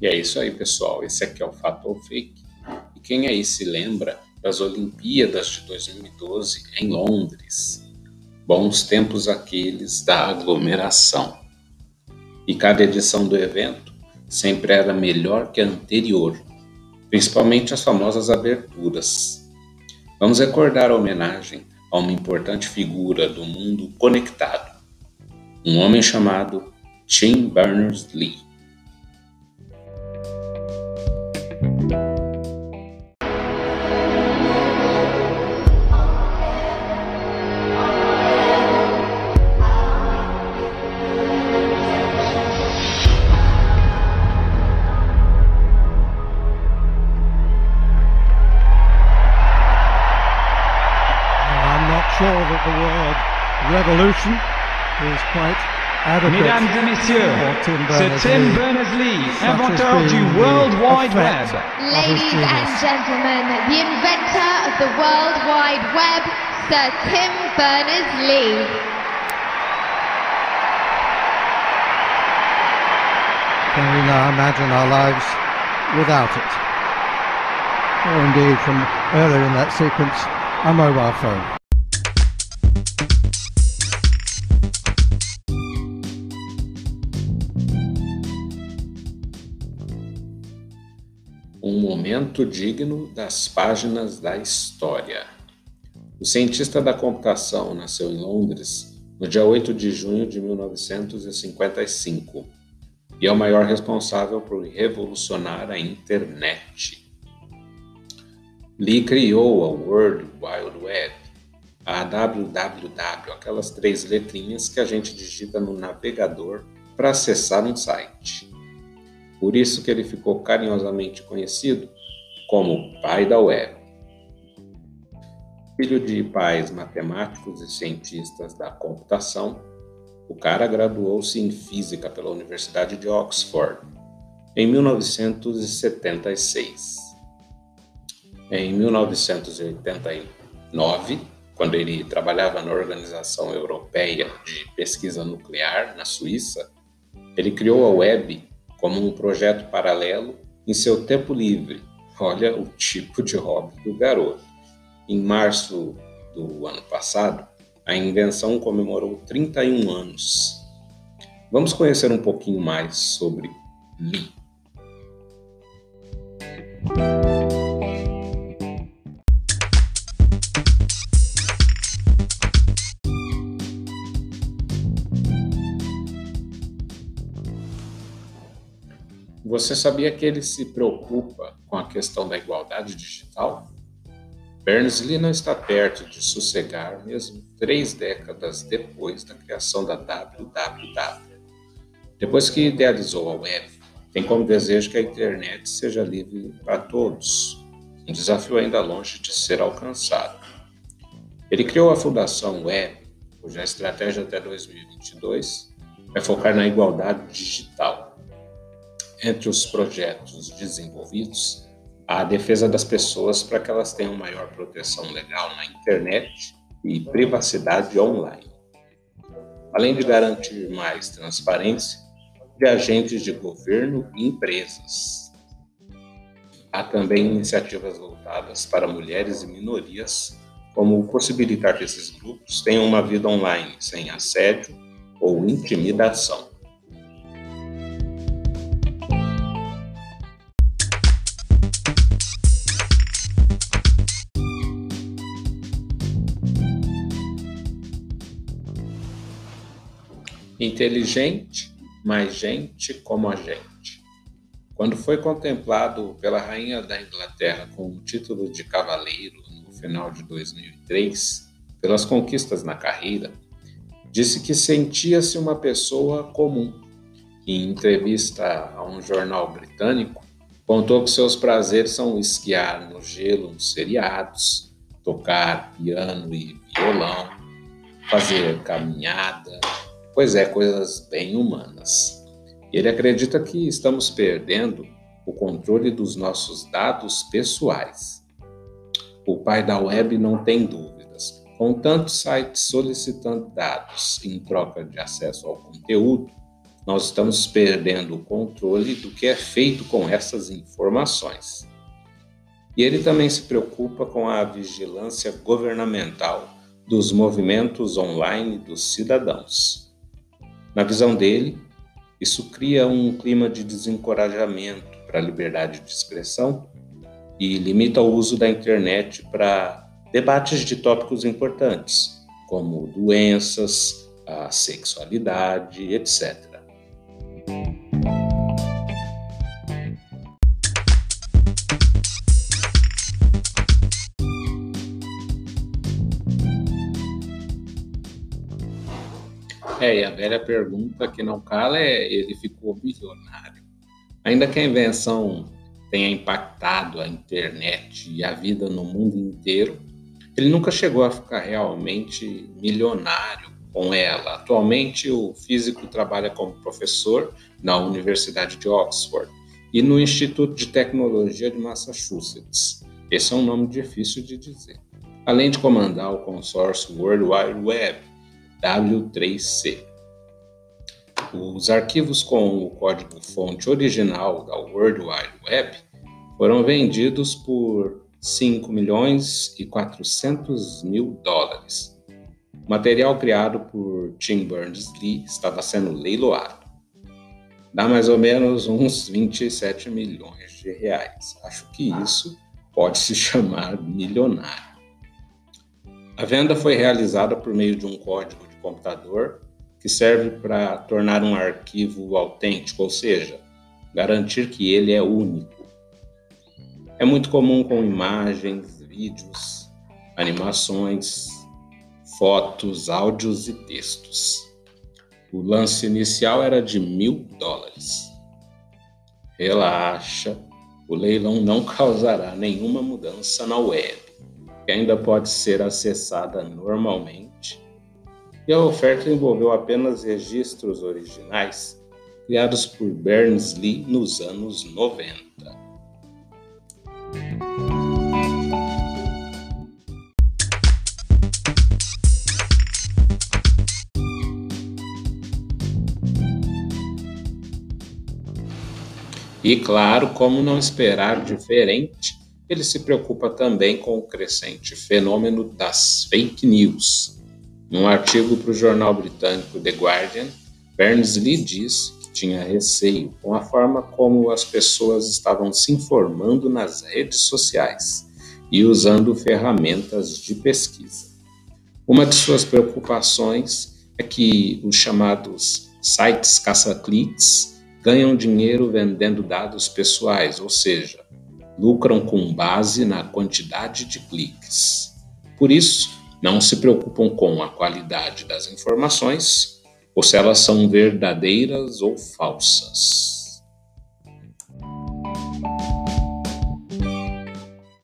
E é isso aí, pessoal. Esse aqui é o Fato ou Fake. E quem aí se lembra das Olimpíadas de 2012 em Londres? Bons tempos aqueles da aglomeração. E cada edição do evento sempre era melhor que a anterior, principalmente as famosas aberturas. Vamos recordar a homenagem a uma importante figura do mundo conectado, um homem chamado Tim Berners-Lee. Revolution is quite Mesdames et messieurs, c'est Tim Berners-Lee, inventeur du World Wide Web. Ladies and gentlemen, the inventor of the World Wide Web, Sir Tim Berners-Lee. Can we now imagine our lives without it? Or indeed, from earlier in that sequence, a mobile phone. Momento digno das páginas da história. O cientista da computação nasceu em Londres no dia 8 de junho de 1955 e é o maior responsável por revolucionar a internet. Lee criou a World Wide Web, a www, aquelas três letrinhas que a gente digita no navegador para acessar um site. Por isso que ele ficou carinhosamente conhecido como pai da web. Filho de pais matemáticos e cientistas da computação, o cara graduou-se em física pela Universidade de Oxford em 1976. Em 1989, quando ele trabalhava na Organização Europeia de Pesquisa Nuclear, na Suíça, ele criou a web como um projeto paralelo em seu tempo livre. Olha o tipo de hobby do garoto. Em março do ano passado, a invenção comemorou 31 anos. Vamos conhecer um pouquinho mais sobre Lee. Você sabia que ele se preocupa com a questão da igualdade digital? Berners-Lee não está perto de sossegar mesmo três décadas depois da criação da www. Depois que idealizou a web, tem como desejo que a internet seja livre para todos, um desafio ainda longe de ser alcançado. Ele criou a Fundação Web, cuja estratégia até 2022 é focar na igualdade digital entre os projetos desenvolvidos, a defesa das pessoas para que elas tenham maior proteção legal na internet e privacidade online, além de garantir mais transparência de agentes de governo e empresas. Há também iniciativas voltadas para mulheres e minorias, como possibilitar que esses grupos tenham uma vida online sem assédio ou intimidação. Inteligente, mas gente como a gente. Quando foi contemplado pela rainha da Inglaterra com o título de cavaleiro no final de 2003, pelas conquistas na carreira, disse que sentia-se uma pessoa comum. Em entrevista a um jornal britânico, contou que seus prazeres são esquiar no gelo nos seriados, tocar piano e violão, fazer caminhada, pois é, coisas bem humanas. Ele acredita que estamos perdendo o controle dos nossos dados pessoais. O pai da web não tem dúvidas. Com tantos sites solicitando dados em troca de acesso ao conteúdo, nós estamos perdendo o controle do que é feito com essas informações. E ele também se preocupa com a vigilância governamental dos movimentos online dos cidadãos. Na visão dele, isso cria um clima de desencorajamento para a liberdade de expressão e limita o uso da internet para debates de tópicos importantes, como doenças, a sexualidade, etc. É, e a velha pergunta que não cala é: ele ficou milionário? Ainda que a invenção tenha impactado a internet e a vida no mundo inteiro, ele nunca chegou a ficar realmente milionário com ela. Atualmente, o físico trabalha como professor na Universidade de Oxford e no Instituto de Tecnologia de Massachusetts. Esse é um nome difícil de dizer. Além de comandar o consórcio World Wide Web, W3C. Os arquivos com o código-fonte original da World Wide Web foram vendidos por 5 milhões e 400 mil dólares. O material criado por Tim Berners-Lee estava sendo leiloado. Dá mais ou menos uns 27 milhões de reais. Acho que isso pode se chamar milionário. A venda foi realizada por meio de um código computador que serve para tornar um arquivo autêntico, ou seja, garantir que ele é único. É muito comum com imagens, vídeos, animações, fotos, áudios e textos. O lance inicial era de mil dólares. Relaxa, o leilão não causará nenhuma mudança na web que ainda pode ser acessada normalmente, e a oferta envolveu apenas registros originais criados por Berners-Lee nos anos 90. E claro, como não esperar diferente, ele se preocupa também com o crescente fenômeno das fake news. Num artigo para o jornal britânico The Guardian, Berners-Lee diz que tinha receio com a forma como as pessoas estavam se informando nas redes sociais e usando ferramentas de pesquisa. Uma de suas preocupações é que os chamados sites caça-cliques ganham dinheiro vendendo dados pessoais, ou seja, lucram com base na quantidade de cliques. Por isso, não se preocupam com a qualidade das informações ou se elas são verdadeiras ou falsas.